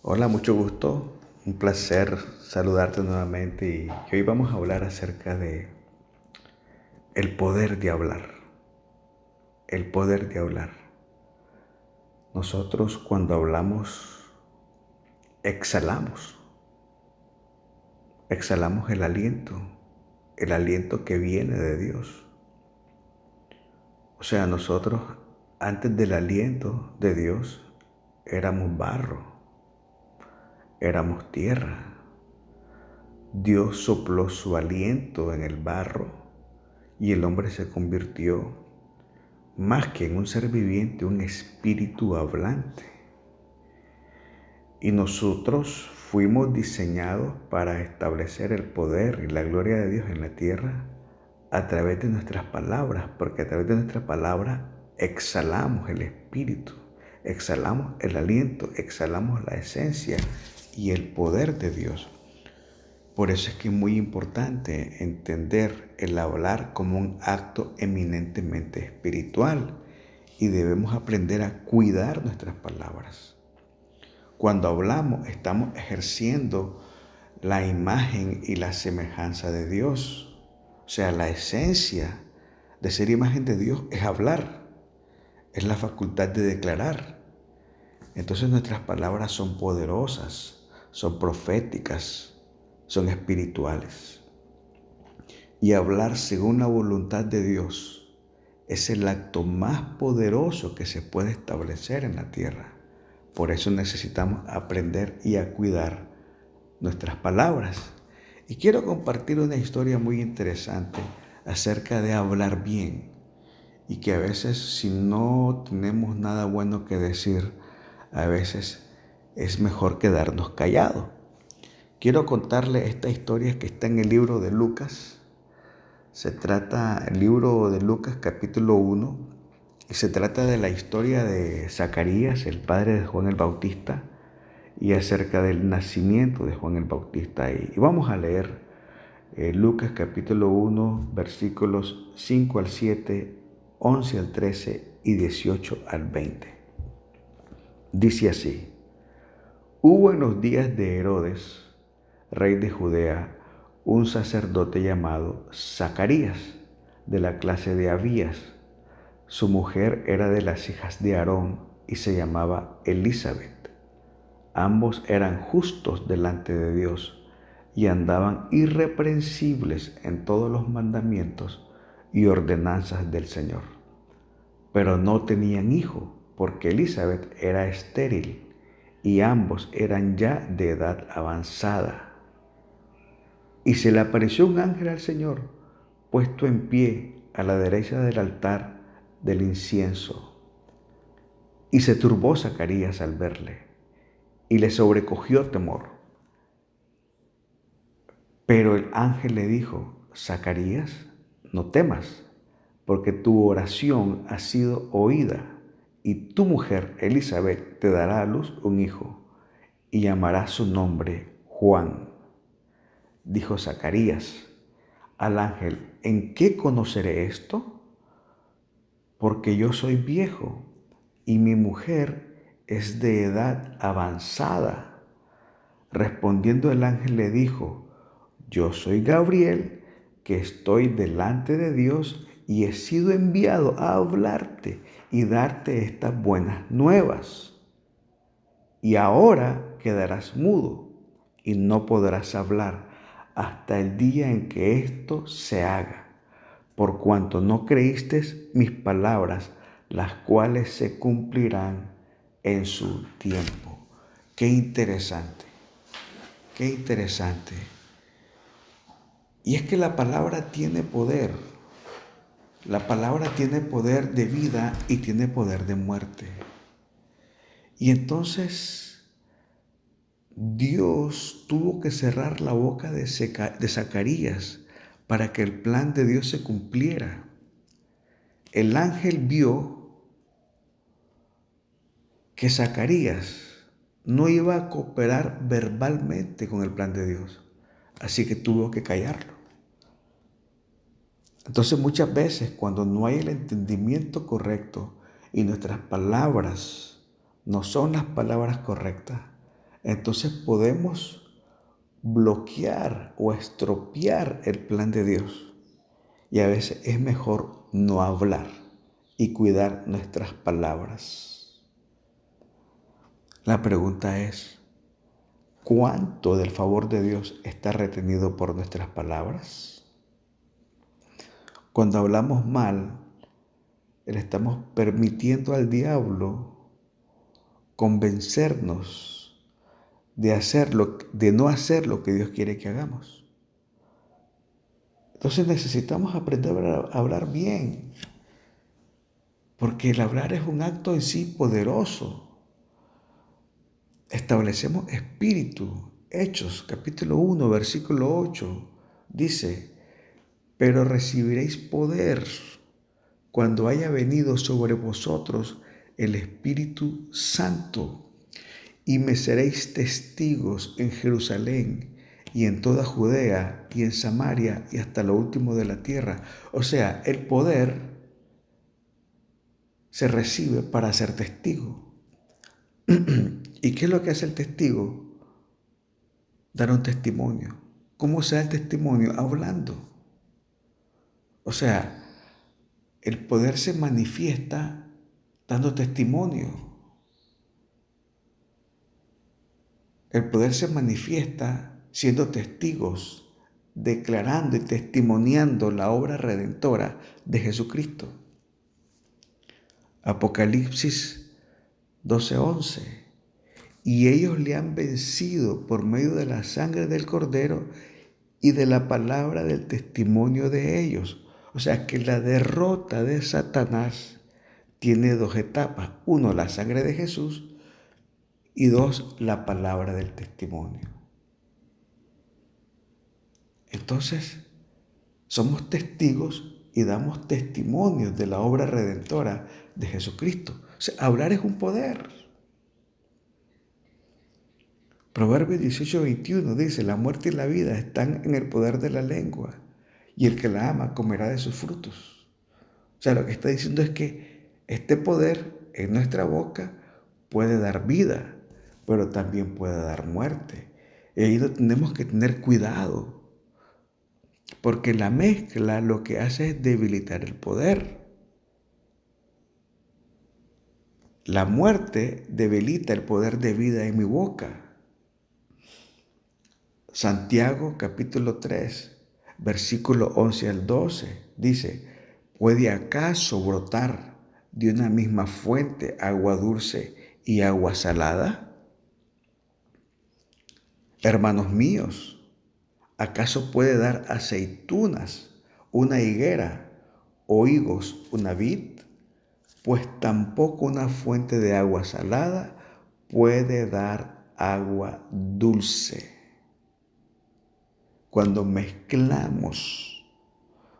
Hola, mucho gusto. Un placer saludarte nuevamente y hoy vamos a hablar acerca de el poder de hablar. El poder de hablar. Nosotros cuando hablamos exhalamos. Exhalamos el aliento, el aliento que viene de Dios. O sea, nosotros antes del aliento de Dios éramos barro éramos tierra. Dios sopló su aliento en el barro y el hombre se convirtió más que en un ser viviente, un espíritu hablante. Y nosotros fuimos diseñados para establecer el poder y la gloria de Dios en la tierra a través de nuestras palabras, porque a través de nuestras palabras exhalamos el espíritu, exhalamos el aliento, exhalamos la esencia y el poder de Dios. Por eso es que es muy importante entender el hablar como un acto eminentemente espiritual y debemos aprender a cuidar nuestras palabras. Cuando hablamos estamos ejerciendo la imagen y la semejanza de Dios. O sea, la esencia de ser imagen de Dios es hablar, es la facultad de declarar. Entonces nuestras palabras son poderosas, son proféticas, son espirituales. Y hablar según la voluntad de Dios es el acto más poderoso que se puede establecer en la tierra. Por eso necesitamos aprender y a cuidar nuestras palabras. Y quiero compartir una historia muy interesante acerca de hablar bien y que a veces si no tenemos nada bueno que decir, a veces es mejor quedarnos callados. Quiero contarle esta historia que está en el libro de Lucas. Se trata, el libro de Lucas capítulo 1, y se trata de la historia de Zacarías, el padre de Juan el Bautista, y acerca del nacimiento de Juan el Bautista. Y vamos a leer eh, Lucas capítulo 1, versículos 5 al 7, 11 al 13 y 18 al 20. Dice así. Hubo en los días de Herodes, rey de Judea, un sacerdote llamado Zacarías, de la clase de Abías. Su mujer era de las hijas de Aarón y se llamaba Elizabeth. Ambos eran justos delante de Dios y andaban irreprensibles en todos los mandamientos y ordenanzas del Señor. Pero no tenían hijo porque Elizabeth era estéril y ambos eran ya de edad avanzada. Y se le apareció un ángel al Señor, puesto en pie a la derecha del altar del incienso. Y se turbó Zacarías al verle, y le sobrecogió temor. Pero el ángel le dijo, Zacarías, no temas, porque tu oración ha sido oída y tu mujer Elizabeth te dará a luz un hijo y llamará su nombre Juan. Dijo Zacarías al ángel, ¿en qué conoceré esto? Porque yo soy viejo y mi mujer es de edad avanzada. Respondiendo el ángel le dijo, yo soy Gabriel, que estoy delante de Dios y he sido enviado a hablarte y darte estas buenas nuevas. Y ahora quedarás mudo y no podrás hablar hasta el día en que esto se haga, por cuanto no creíste mis palabras, las cuales se cumplirán en su tiempo. Qué interesante, qué interesante. Y es que la palabra tiene poder. La palabra tiene poder de vida y tiene poder de muerte. Y entonces Dios tuvo que cerrar la boca de, Zacarías para que el plan de Dios se cumpliera. El ángel vio que Zacarías no iba a cooperar verbalmente con el plan de Dios, así que tuvo que callarlo. Entonces muchas veces cuando no hay el entendimiento correcto y nuestras palabras no son las palabras correctas, entonces podemos bloquear o estropear el plan de Dios. Y a veces es mejor no hablar y cuidar nuestras palabras. La pregunta es, ¿cuánto del favor de Dios está retenido por nuestras palabras? Cuando hablamos mal, le estamos permitiendo al diablo convencernos de hacerlo, de no hacer lo que Dios quiere que hagamos. Entonces necesitamos aprender a hablar bien, porque el hablar es un acto en sí poderoso. Establecemos espíritu. Hechos, capítulo 1, versículo 8, dice, pero recibiréis poder cuando haya venido sobre vosotros el Espíritu Santo, y me seréis testigos en Jerusalén y en toda Judea y en Samaria y hasta lo último de la tierra. O sea, el poder se recibe para ser testigo. ¿Y qué es lo que hace el testigo? Dar un testimonio. ¿Cómo se da el testimonio? Hablando. O sea, el poder se manifiesta dando testimonio. El poder se manifiesta siendo testigos, declarando y testimoniando la obra redentora de Jesucristo. Apocalipsis 12:11. Y ellos le han vencido por medio de la sangre del cordero y de la palabra del testimonio de ellos. O sea que la derrota de Satanás tiene dos etapas. Uno, la sangre de Jesús y dos, la palabra del testimonio. Entonces, somos testigos y damos testimonios de la obra redentora de Jesucristo. hablar es un poder. Proverbio 18, 21 dice, la muerte y la vida están en el poder de la lengua y el que la ama comerá de sus frutos. O sea, lo que está diciendo es que este poder en nuestra boca puede dar vida, pero también puede dar muerte. Y ahí tenemos que tener cuidado, porque la mezcla lo que hace es debilitar el poder. La muerte debilita el poder de vida en mi boca. Santiago capítulo 3, versículo 11 al 12 dice, ¿puede acaso brotar de una misma fuente agua dulce y agua salada? Hermanos míos, ¿acaso puede dar aceitunas una higuera o higos una vid? Pues tampoco una fuente de agua salada puede dar agua dulce. Cuando mezclamos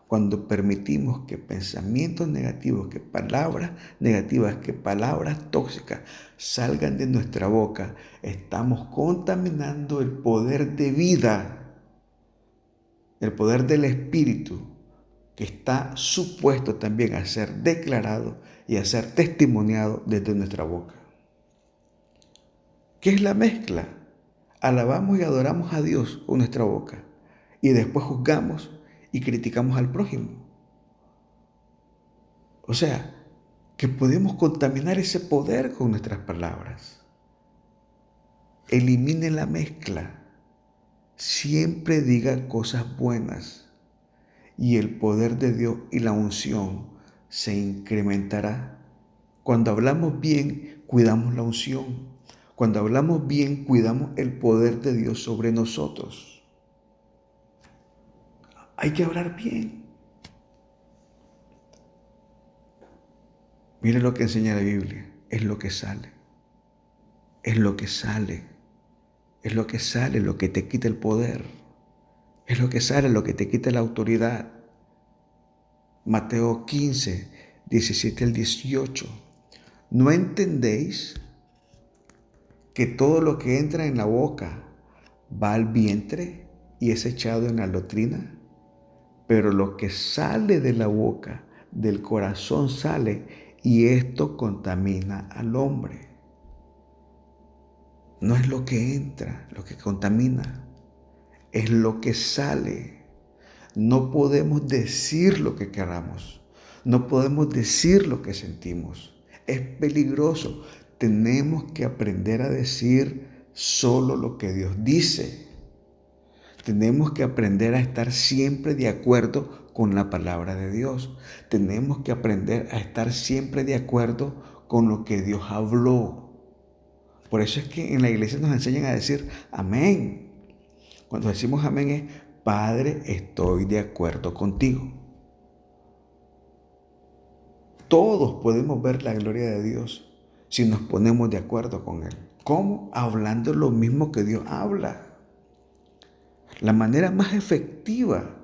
cuando permitimos que pensamientos negativos, que palabras negativas, que palabras tóxicas salgan de nuestra boca, estamos contaminando el poder de vida, el poder del Espíritu, que está supuesto también a ser declarado y a ser testimoniado desde nuestra boca. ¿Qué es la mezcla? Alabamos y adoramos a Dios con nuestra boca y después juzgamos y criticamos al prójimo. O sea, que podemos contaminar ese poder con nuestras palabras. Elimine la mezcla. Siempre diga cosas buenas y el poder de Dios y la unción se incrementará. Cuando hablamos bien, cuidamos la unción. Cuando hablamos bien, cuidamos el poder de Dios sobre nosotros. Hay que hablar bien. Mire lo que enseña la Biblia. Es lo que sale. Es lo que sale. Es lo que sale lo que te quita el poder. Es lo que sale lo que te quita la autoridad. Mateo 15, 17 al 18. ¿No entendéis que todo lo que entra en la boca va al vientre y es echado en la lotrina? Pero lo que sale de la boca, del corazón sale y esto contamina al hombre. no es lo que entra, lo que contamina, es lo que sale. No podemos decir lo que queramos, no podemos decir lo que sentimos. Es peligroso. Tenemos que aprender a decir solo lo que Dios dice. Tenemos que aprender a estar siempre de acuerdo con la palabra de Dios. Tenemos que aprender a estar siempre de acuerdo con lo que Dios habló. Por eso es que en la iglesia nos enseñan a decir amén. Cuando decimos amén es, Padre, estoy de acuerdo contigo. Todos podemos ver la gloria de Dios si nos ponemos de acuerdo con Él. ¿Cómo? Hablando lo mismo que Dios habla. La manera más efectiva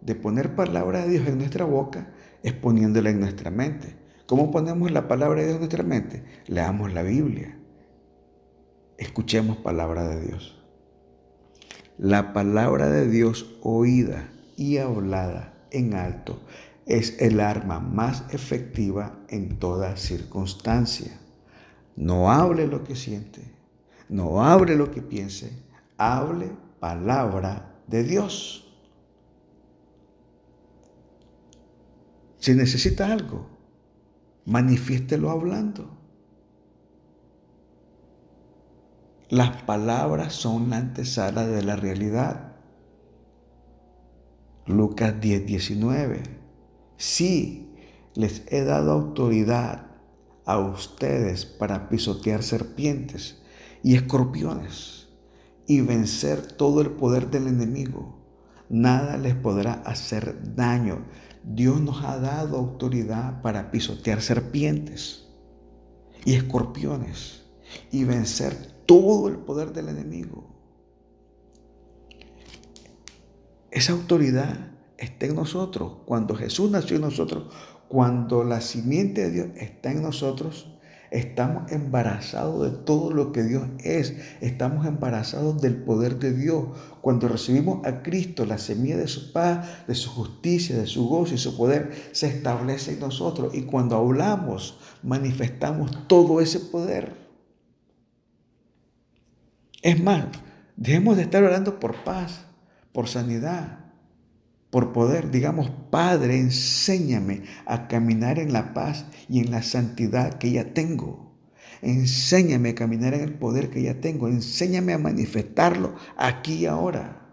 de poner palabra de Dios en nuestra boca es poniéndola en nuestra mente. ¿Cómo ponemos la palabra de Dios en nuestra mente? Leamos la Biblia escuchemos palabra de Dios. La palabra de Dios oída y hablada en alto es el arma más efectiva en toda circunstancia. No hable lo que siente, no hable lo que piense, hable palabra de Dios. Si necesita algo, manifiéstelo hablando. Las palabras son la antesala de la realidad. Lucas 10, 19. Sí, les he dado autoridad a ustedes para pisotear serpientes y escorpiones y vencer todo el poder del enemigo. Nada les podrá hacer daño. Dios nos ha dado autoridad para pisotear serpientes y escorpiones y vencer todo el poder del enemigo. Esa autoridad está en nosotros. Cuando Jesús nació en nosotros, cuando la simiente de Dios está en nosotros, estamos embarazados de todo lo que Dios es. Estamos embarazados del poder de Dios. Cuando recibimos a Cristo, la semilla de su paz, de su justicia, de su gozo y su poder, se establece en nosotros. Y cuando hablamos, manifestamos todo ese poder. Es más, dejemos de estar orando por paz, por sanidad, por poder. Digamos, Padre, enséñame a caminar en la paz y en la santidad que ya tengo. Enséñame a caminar en el poder que ya tengo. Enséñame a manifestarlo aquí y ahora.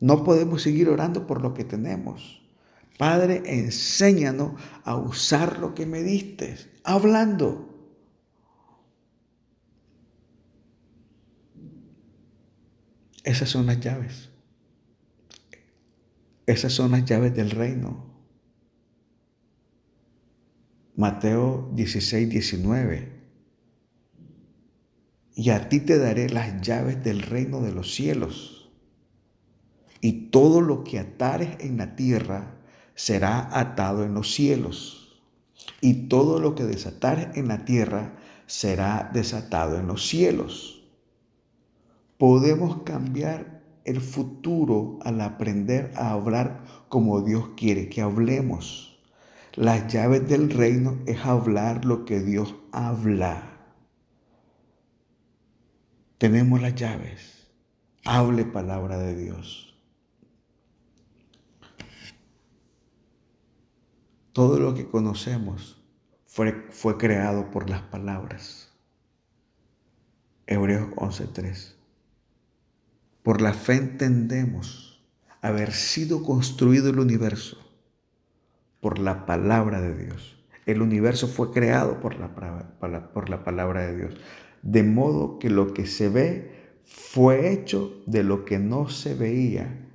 No podemos seguir orando por lo que tenemos. Padre, enséñanos a usar lo que me diste, hablando. Esas son las llaves. Esas son las llaves del reino. Mateo 16, 19. Y a ti te daré las llaves del reino de los cielos. Y todo lo que atares en la tierra será atado en los cielos. Y todo lo que desatares en la tierra será desatado en los cielos. Podemos cambiar el futuro al aprender a hablar como Dios quiere que hablemos. Las llaves del reino es hablar lo que Dios habla. Tenemos las llaves. Hable palabra de Dios. Todo lo que conocemos fue, fue creado por las palabras. Hebreos 11.3. Por la fe entendemos haber sido construido el universo por la palabra de Dios. El universo fue creado por la, palabra de Dios. De modo que lo que se ve fue hecho de lo que no se veía.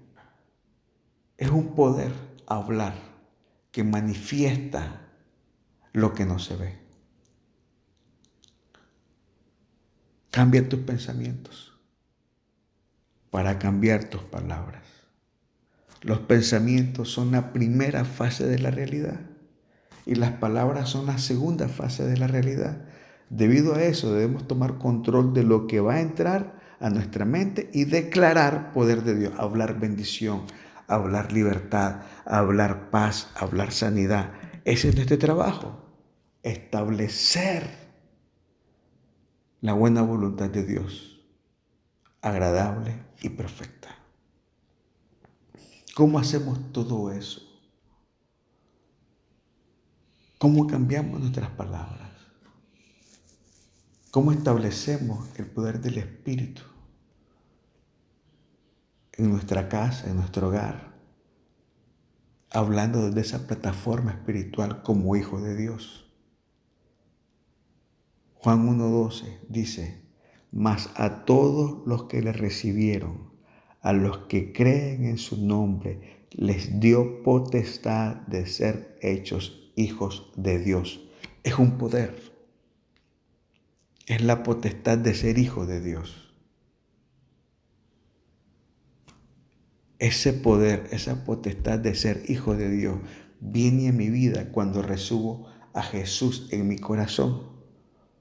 Es un poder hablar que manifiesta lo que no se ve. Cambia tus pensamientos para cambiar tus palabras. Los pensamientos son la primera fase de la realidad y las palabras son la segunda fase de la realidad. Debido a eso debemos tomar control de lo que va a entrar a nuestra mente y declarar poder de Dios, hablar bendición, hablar libertad, hablar paz, hablar sanidad. Ese es nuestro trabajo, establecer la buena voluntad de Dios, agradable y perfecta. ¿Cómo hacemos todo eso? ¿Cómo cambiamos nuestras palabras? ¿Cómo establecemos el poder del Espíritu en nuestra casa, en nuestro hogar? Hablando de esa plataforma espiritual como hijo de Dios. Juan 1.12 dice, mas a todos los que le recibieron, a los que creen en su nombre, les dio potestad de ser hechos hijos de Dios. Es un poder. Es la potestad de ser hijo de Dios. Ese poder, esa potestad de ser hijo de Dios viene en mi vida cuando recibo a Jesús en mi corazón.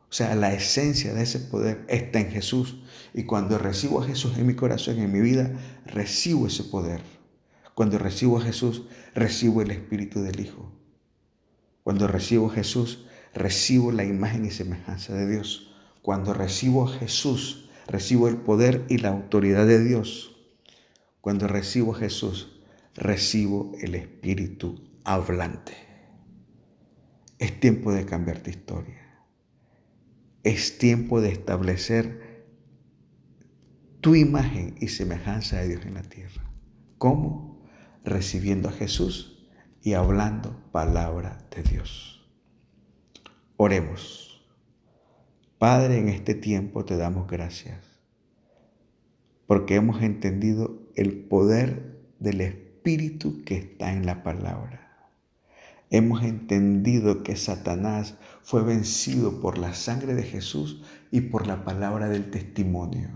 O sea, la esencia de ese poder está en Jesús. Y cuando recibo a Jesús en mi corazón, en mi vida, recibo ese poder. Cuando recibo a Jesús, recibo el Espíritu del Hijo. Cuando recibo a Jesús, recibo la imagen y semejanza de Dios. Cuando recibo a Jesús, recibo el poder y la autoridad de Dios. Cuando recibo a Jesús, recibo el Espíritu hablante. Es tiempo de cambiar tu historia. Es tiempo de establecer tu imagen y semejanza de Dios en la tierra. ¿Cómo? Recibiendo a Jesús y hablando palabra de Dios. Oremos. Padre, en este tiempo te damos gracias porque hemos entendido el poder del Espíritu que está en la palabra hemos entendido que Satanás fue vencido por la sangre de Jesús y por la palabra del testimonio.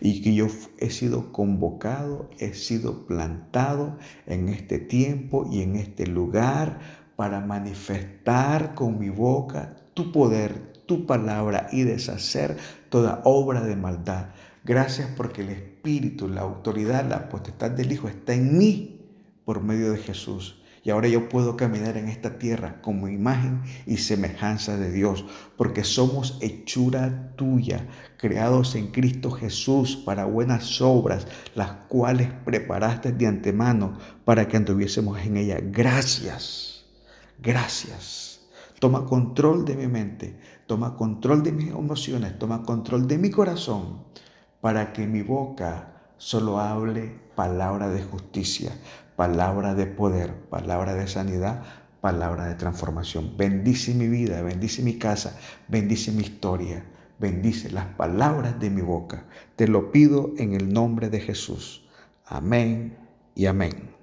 Y que yo he sido convocado, he sido plantado en este tiempo y en este lugar para manifestar con mi boca tu poder, tu palabra y deshacer toda obra de maldad. Gracias porque el Espíritu, la autoridad, la potestad del Hijo está en mí por medio de Jesús. Y ahora yo puedo caminar en esta tierra como imagen y semejanza de Dios, porque somos hechura tuya, creados en Cristo Jesús para buenas obras, las cuales preparaste de antemano para que anduviésemos en ella. Gracias, gracias. Toma control de mi mente, toma control de mis emociones, toma control de mi corazón, para que mi boca solo hable palabra de justicia, palabra de poder, palabra de sanidad, palabra de transformación. Bendice mi vida, bendice mi casa, bendice mi historia, bendice las palabras de mi boca. Te lo pido en el nombre de Jesús. Amén y amén.